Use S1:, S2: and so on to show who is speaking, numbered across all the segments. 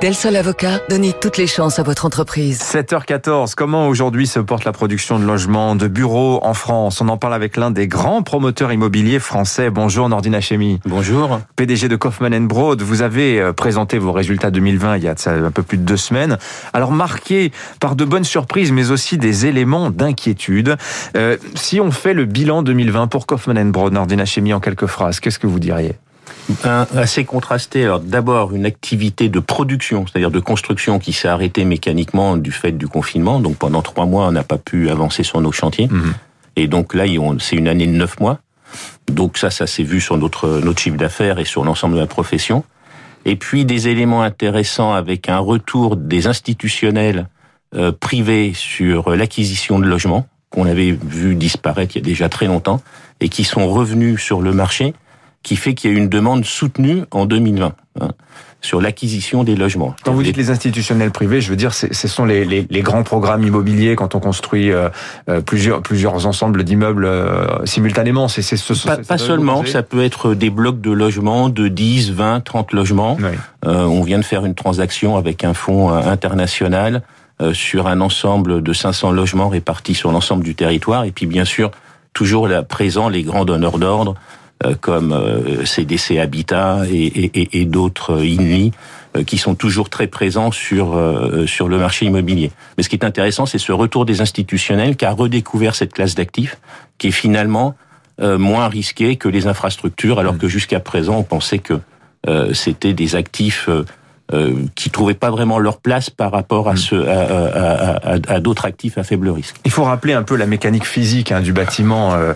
S1: Del Sol Avocat, donnez toutes les chances à votre entreprise.
S2: 7h14, comment aujourd'hui se porte la production de logements, de bureaux en France? On en parle avec l'un des grands promoteurs immobiliers français. Bonjour Nordine Hachemi.
S3: Bonjour.
S2: PDG de Kaufmann Broad, vous avez euh, présenté vos résultats 2020 il y a un peu plus de deux semaines. Alors marqué par de bonnes surprises, mais aussi des éléments d'inquiétude. Euh, si on fait le bilan 2020 pour Kaufmann Broad, Nordine Hachemi, en quelques phrases, qu'est-ce que vous diriez?
S3: Un, assez contrasté. Alors d'abord une activité de production, c'est-à-dire de construction qui s'est arrêtée mécaniquement du fait du confinement. Donc pendant trois mois, on n'a pas pu avancer sur nos chantiers. Mhm. Et donc là, c'est une année de neuf mois. Donc ça, ça s'est vu sur notre, notre chiffre d'affaires et sur l'ensemble de la profession. Et puis des éléments intéressants avec un retour des institutionnels euh, privés sur l'acquisition de logements qu'on avait vu disparaître il y a déjà très longtemps et qui sont revenus sur le marché qui fait qu'il y a une demande soutenue en 2020 hein, sur l'acquisition des logements.
S2: Quand vous dites les institutionnels privés, je veux dire, ce sont les, les, les, grands programmes immobiliers quand on construit euh, euh plusieurs, plusieurs ensembles d'immeubles euh, simultanément. C'est ce,
S3: pas, pas seulement, ça peut être des blocs de logements de 10, 20, 30 logements. Oui. Euh, on vient de faire une transaction avec un fonds euh, international sur un ensemble de 500 logements répartis sur l'ensemble du territoire. Et puis bien sûr, toujours là présent les grands donneurs d'ordre euh, comme CDC euh, Habitat et, et, et d'autres euh, INLI qui sont toujours très présents sur sur le marché immobilier. Mais ce qui est intéressant, c'est ce retour des institutionnels qui a redécouvert cette classe d'actifs qui est finalement moins risquée que les infrastructures, alors mmh. que jusqu'à présent, on pensait que c'était des actifs euh, qui trouvaient pas vraiment leur place par rapport à, hmm. ce, à, à, à, d'autres actifs à faible risque.
S2: Il faut rappeler un peu la mécanique physique hein, du bâtiment euh,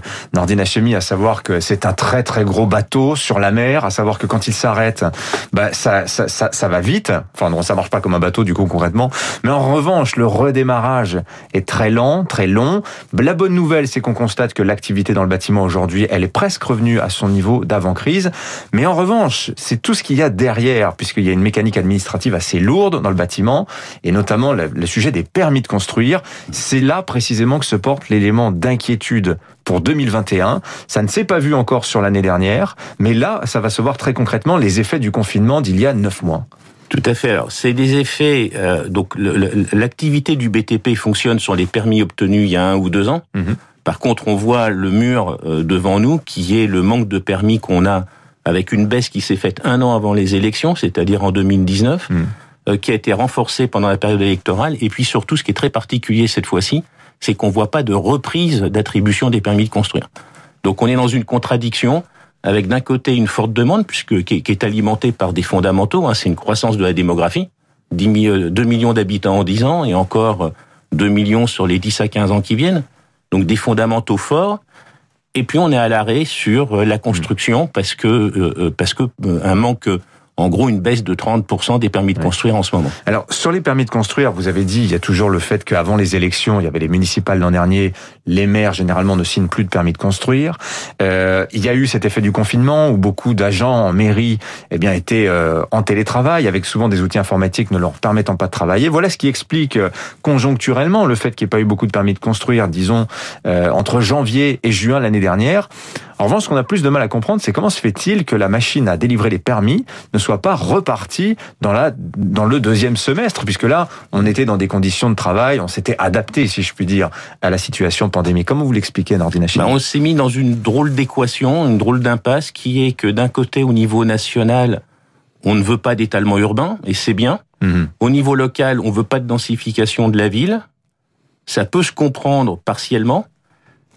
S2: à savoir que c'est un très très gros bateau sur la mer, à savoir que quand il s'arrête, bah, ça, ça, ça, ça, va vite. Enfin non, ça marche pas comme un bateau du coup concrètement. Mais en revanche, le redémarrage est très lent, très long. La bonne nouvelle, c'est qu'on constate que l'activité dans le bâtiment aujourd'hui, elle est presque revenue à son niveau d'avant crise. Mais en revanche, c'est tout ce qu'il y a derrière, puisqu'il y a une mécanique administrative assez lourde dans le bâtiment, et notamment le, sujet des permis de construire. C'est là précisément que se porte l'élément d'inquiétude pour 2021. Ça ne s'est pas vu encore sur l'année dernière, mais là, ça va se voir très concrètement les effets du confinement d'il y a neuf mois.
S3: Tout à fait. Alors, c'est des effets. Euh, donc, l'activité du BTP fonctionne sur les permis obtenus il y a un ou deux ans. Mhm. Par contre, on voit le mur euh, devant nous, qui est le manque de permis qu'on a avec une baisse qui s'est faite un an avant les élections, c'est-à-dire en 2019, hmm. euh, qui a été renforcée pendant la période électorale. Et puis surtout, ce qui est très particulier cette fois-ci, c'est qu'on voit pas de reprise d'attribution des permis de construire. Donc on est dans une contradiction avec d'un côté une forte demande, puisque qui est, alimentée par des fondamentaux. Hein, c'est une croissance de la démographie, 10 2 millions d'habitants en 10 ans et encore 2 millions sur les 10 à 15 ans qui viennent. Donc des fondamentaux forts et puis on est à l'arrêt sur euh, la construction parce que euh, euh, parce que un manque en gros une baisse de 30% des permis de construire en ce moment.
S2: Alors sur les permis de construire, vous avez dit il y a toujours le fait qu'avant les élections, il y avait les municipales l'an dernier, les maires généralement ne signent plus de permis de construire. Euh, il y a eu cet effet du confinement où beaucoup d'agents en mairie eh bien étaient euh, en télétravail avec souvent des outils informatiques ne leur permettant pas de travailler. Voilà ce qui explique euh, conjoncturellement le fait qu'il n'y ait pas eu beaucoup de permis de construire, disons euh, entre janvier et juin l'année dernière. En revanche, ce qu'on a plus de mal à comprendre, c'est comment se fait-il que la machine à délivrer les permis ne soit pas repartie dans, la, dans le deuxième semestre, puisque là, on était dans des conditions de travail, on s'était adapté, si je puis dire, à la situation pandémique. Comment vous l'expliquez, Nordina
S3: bah, On s'est mis dans une drôle d'équation, une drôle d'impasse, qui est que d'un côté, au niveau national, on ne veut pas d'étalement urbain, et c'est bien. Mhm. Au niveau local, on veut pas de densification de la ville. Ça peut se comprendre partiellement,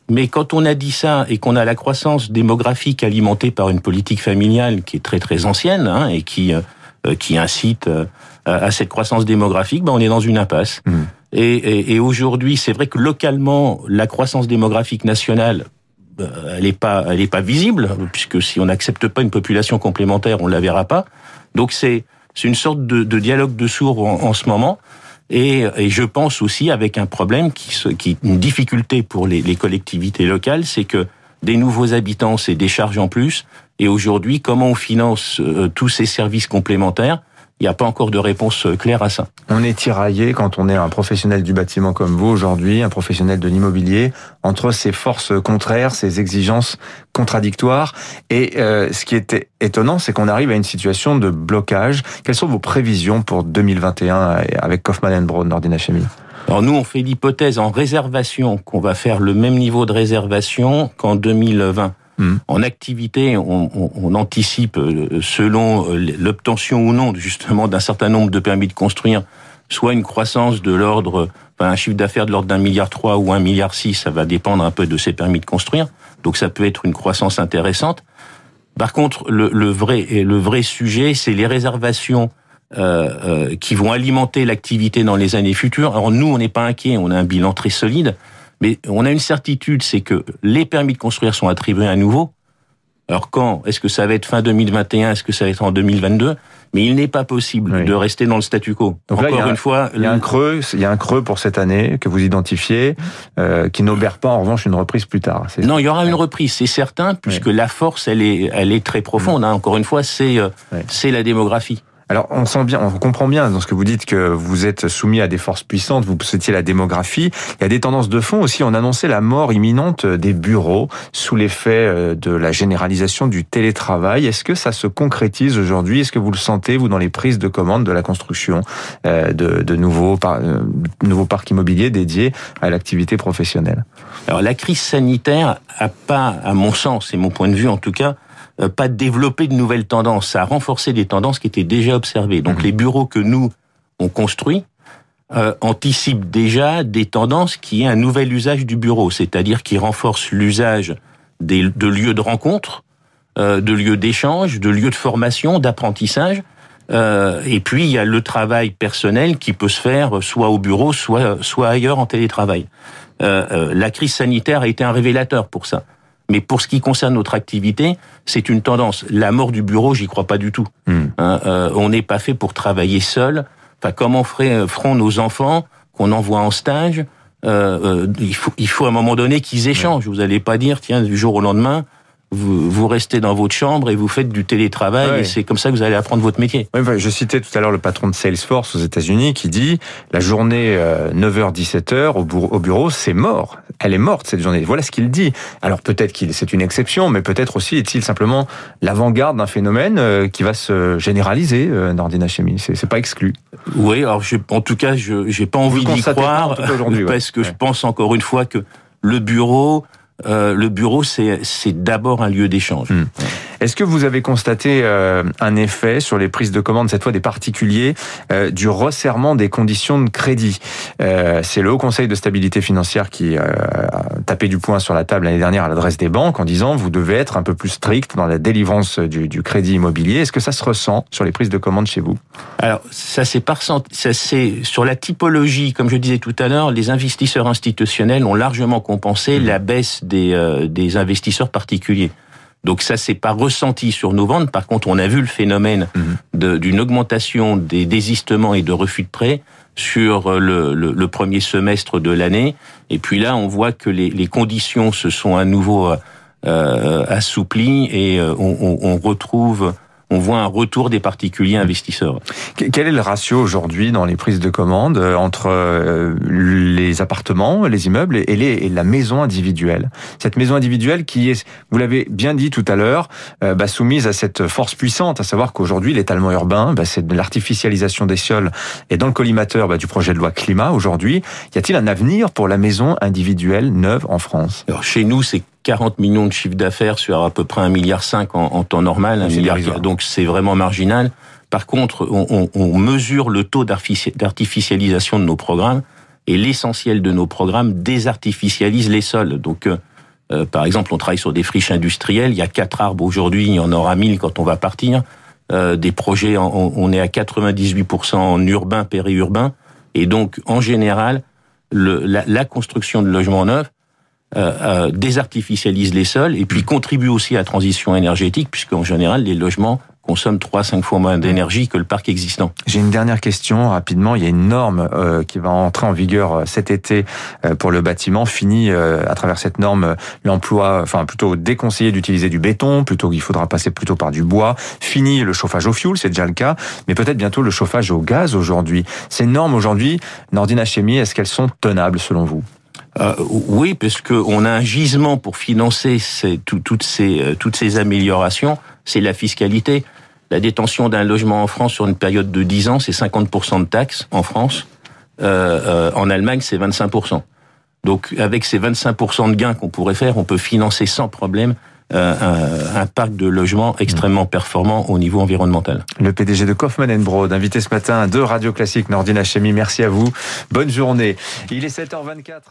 S3: mais quand on a dit ça et qu'on a la croissance démographique alimentée par une politique familiale qui est très très ancienne hein, et qui euh, euh, qui incite euh, à cette croissance démographique, ben on est dans une impasse. Mmh. Et, et, et aujourd'hui, c'est vrai que localement, la croissance démographique nationale, elle est pas, elle est pas visible puisque si on n'accepte pas une population complémentaire, on la verra pas. Donc c'est c'est une sorte de, de dialogue de sourds en, en ce moment. Et, et, je pense aussi avec un problème qui, qui une difficulté pour les, les collectivités locales, c'est que des nouveaux habitants, c'est des charges en plus. Et aujourd'hui, comment on finance euh, tous ces services complémentaires il n'y a pas encore de réponse euh, claire à ça.
S2: On est tiraillé quand on est un professionnel du bâtiment comme vous aujourd'hui, un professionnel de l'immobilier, entre ces forces contraires, ces exigences contradictoires. Et euh, ce qui est étonnant, c'est qu'on arrive à une situation de blocage. Quelles sont vos prévisions pour 2021 avec Kaufmann Brown, Nordina Chemie
S3: alors nous, on fait l'hypothèse en réservation qu'on va faire le même niveau de réservation qu'en 2020. Hmm. En activité, on, anticipe, euh, selon euh, l'obtention ou non, justement, d'un certain nombre de permis de construire, soit une croissance de l'ordre, un chiffre d'affaires de l'ordre d'un milliard trois ou un milliard six, ça va dépendre un peu de ces permis de construire. Donc ça peut être une croissance intéressante. Par contre, le, vrai, le vrai sujet, c'est les réservations euh, qui vont alimenter l'activité dans les années futures. Alors nous, on n'est pas inquiet, on a un bilan très solide. Mais on a une certitude, c'est que les permis de construire sont attribués à nouveau. Alors quand Est-ce que ça va être fin 2021 Est-ce que ça va être en 2022 Mais il n'est pas possible de rester dans le statu quo.
S2: Donc Encore une fois, il y a un creux, il y a un creux pour cette année que vous identifiez, euh, qui n'aubère pas en revanche une reprise plus tard.
S3: Non, il y aura une reprise, c'est certain, puisque la force, elle est, elle est très profonde. Hein. Encore une fois, c'est, euh, c'est la démographie.
S2: Alors, on sent bien, on comprend bien dans ce que vous dites que vous êtes soumis à des forces puissantes, vous citiez la démographie. Il y a des tendances de fond aussi. On annonçait la mort imminente des bureaux sous l'effet euh, de la généralisation du télétravail. Est-ce que ça se concrétise aujourd'hui? Est-ce que vous le sentez, vous, dans les prises de commandes de la construction euh, de, de nouveaux, euh, nouveaux parcs immobiliers dédiés à l'activité professionnelle?
S3: Alors, la crise sanitaire a pas, à mon sens, et mon point de vue en tout cas, pas développer de nouvelles tendances, ça a renforcé des tendances qui étaient déjà observées. Donc mhm. les bureaux que nous on construit euh, anticipent déjà des tendances qui est un nouvel usage du bureau, c'est-à-dire qui renforce l'usage de lieux de rencontre, euh, de lieux d'échange, de lieux de formation, d'apprentissage. Euh, et puis il y a le travail personnel qui peut se faire soit au bureau, soit soit ailleurs en télétravail. Euh, euh la crise sanitaire a été un révélateur pour ça. Mais pour ce qui concerne notre activité, c'est une tendance. La mort du bureau, j'y crois pas du tout. Hmm. Hein, euh, on n'est pas fait pour travailler seul. Enfin, comment euh, feront nos enfants qu'on envoie en stage? Euh, il, faut, il faut à un moment donné qu'ils échangent. Vous n'allez pas dire, tiens, du jour au lendemain, vous, vous, restez dans votre chambre et vous faites du télétravail et c'est comme ça que vous allez apprendre votre métier.
S2: je citais tout à l'heure le patron de Salesforce aux États-Unis qui dit la journée 9h-17h euh, au bureau, c'est mort. Elle est morte cette journée. Voilà ce qu'il dit. Alors peut-être qu'il c'est une exception, mais peut-être aussi est-il simplement l'avant-garde d'un phénomène euh, qui va se généraliser, euh, Nordina Chemie. C'est pas exclu.
S3: Oui, alors en tout cas, je j'ai pas envie d'y croire parce que je pense encore une fois que le bureau euh, le bureau, c'est d'abord un lieu d'échange. Hmm.
S2: Est-ce que vous avez constaté euh, un effet sur les prises de commandes, cette fois des particuliers, euh, du resserrement des conditions de crédit? C'est le Haut Conseil de stabilité financière qui a tapé du poing sur la table l'année dernière à l'adresse des banques en disant vous devez être un peu plus strict dans la délivrance du, du crédit immobilier. Est-ce que ça se ressent sur les prises de commandes chez vous?
S3: Alors, ça c'est ça c'est sur la typologie, comme je disais tout à l'heure, les investisseurs institutionnels ont largement compensé mmh. la baisse des, euh, des investisseurs particuliers. Donc ça, c'est pas ressenti sur nos ventes. Par contre, on a vu le phénomène mhm. d'une augmentation des désistements et de refus de prêts sur euh, le, le, premier semestre de l'année. Et puis là, on voit que les, les conditions se sont à nouveau euh, assouplies et euh, on, on, retrouve on voit un retour des particuliers investisseurs.
S2: Quel est le ratio aujourd'hui dans les prises de commandes euh, entre euh, les appartements, les immeubles et, les, la maison individuelle? Cette maison individuelle qui est, vous l'avez bien dit tout à l'heure, euh, bah, soumise à cette force puissante, à savoir qu'aujourd'hui l'étalement urbain, bah, c'est de l'artificialisation des sols et dans le collimateur bah, du projet de loi climat aujourd'hui. Y a-t-il un avenir pour la maison individuelle neuve en France?
S3: Alors chez nous, c'est 40 millions de chiffre d'affaires sur à peu près un milliard en, en temps normal, un milliard, donc c'est vraiment marginal. Par contre, on, on, mesure le taux d'artificialisation de nos programmes et l'essentiel de nos programmes désartificialise les sols. Donc, euh, euh, par exemple, on travaille sur des friches industrielles. Il y a quatre arbres aujourd'hui, il y en aura 1000 quand on va partir. Euh, des projets, on, est à 98% en urbain, périurbain. Et donc, en général, le, la, la, construction de logements neufs euh, euh, désartificialise les sols et puis contribue aussi à la transition énergétique, puisqu'en général, les logements consomme 3 5 fois moins d'énergie que le parc existant.
S2: J'ai une dernière question rapidement, il y a une norme euh, qui va entrer en vigueur euh, cet été euh, pour le bâtiment, fini à travers cette norme l'emploi enfin plutôt déconseillé d'utiliser du béton, plutôt qu'il faudra passer plutôt par du bois, fini le chauffage au fioul, c'est déjà le cas, mais peut-être bientôt le chauffage au gaz aujourd'hui. Ces normes aujourd'hui, Nordina Chemie, est-ce qu'elles sont tenables selon vous?
S3: Euh, oui, parce on a un gisement pour financer toutes, ces, toutes ces améliorations, c'est la fiscalité. La détention d'un logement en France sur une période de 10 ans, c'est 50% de taxes en France. Euh, euh, en Allemagne, c'est 25%. Donc, avec ces 25% de gains qu'on pourrait faire, on peut financer sans problème euh, un, parc de logements extrêmement performant au niveau environnemental.
S2: Le PDG de Kaufmann Broad, invité ce matin de Radio Classique Nordine Hachemi. Merci à vous. Bonne journée. Il est 7h24.